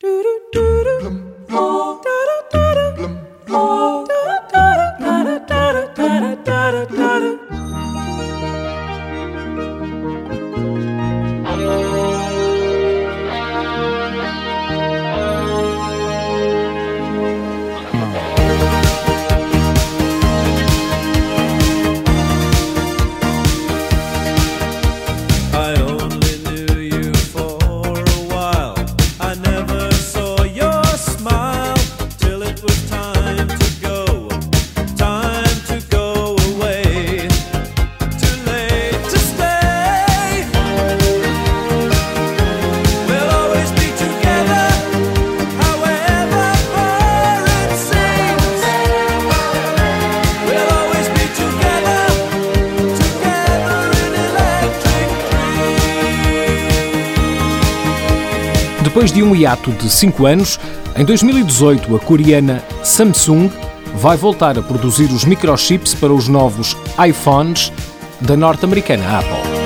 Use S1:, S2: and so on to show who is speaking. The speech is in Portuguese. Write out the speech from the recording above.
S1: Do do do do. Depois de um hiato de 5 anos, em 2018 a coreana Samsung vai voltar a produzir os microchips para os novos iPhones da norte-americana Apple.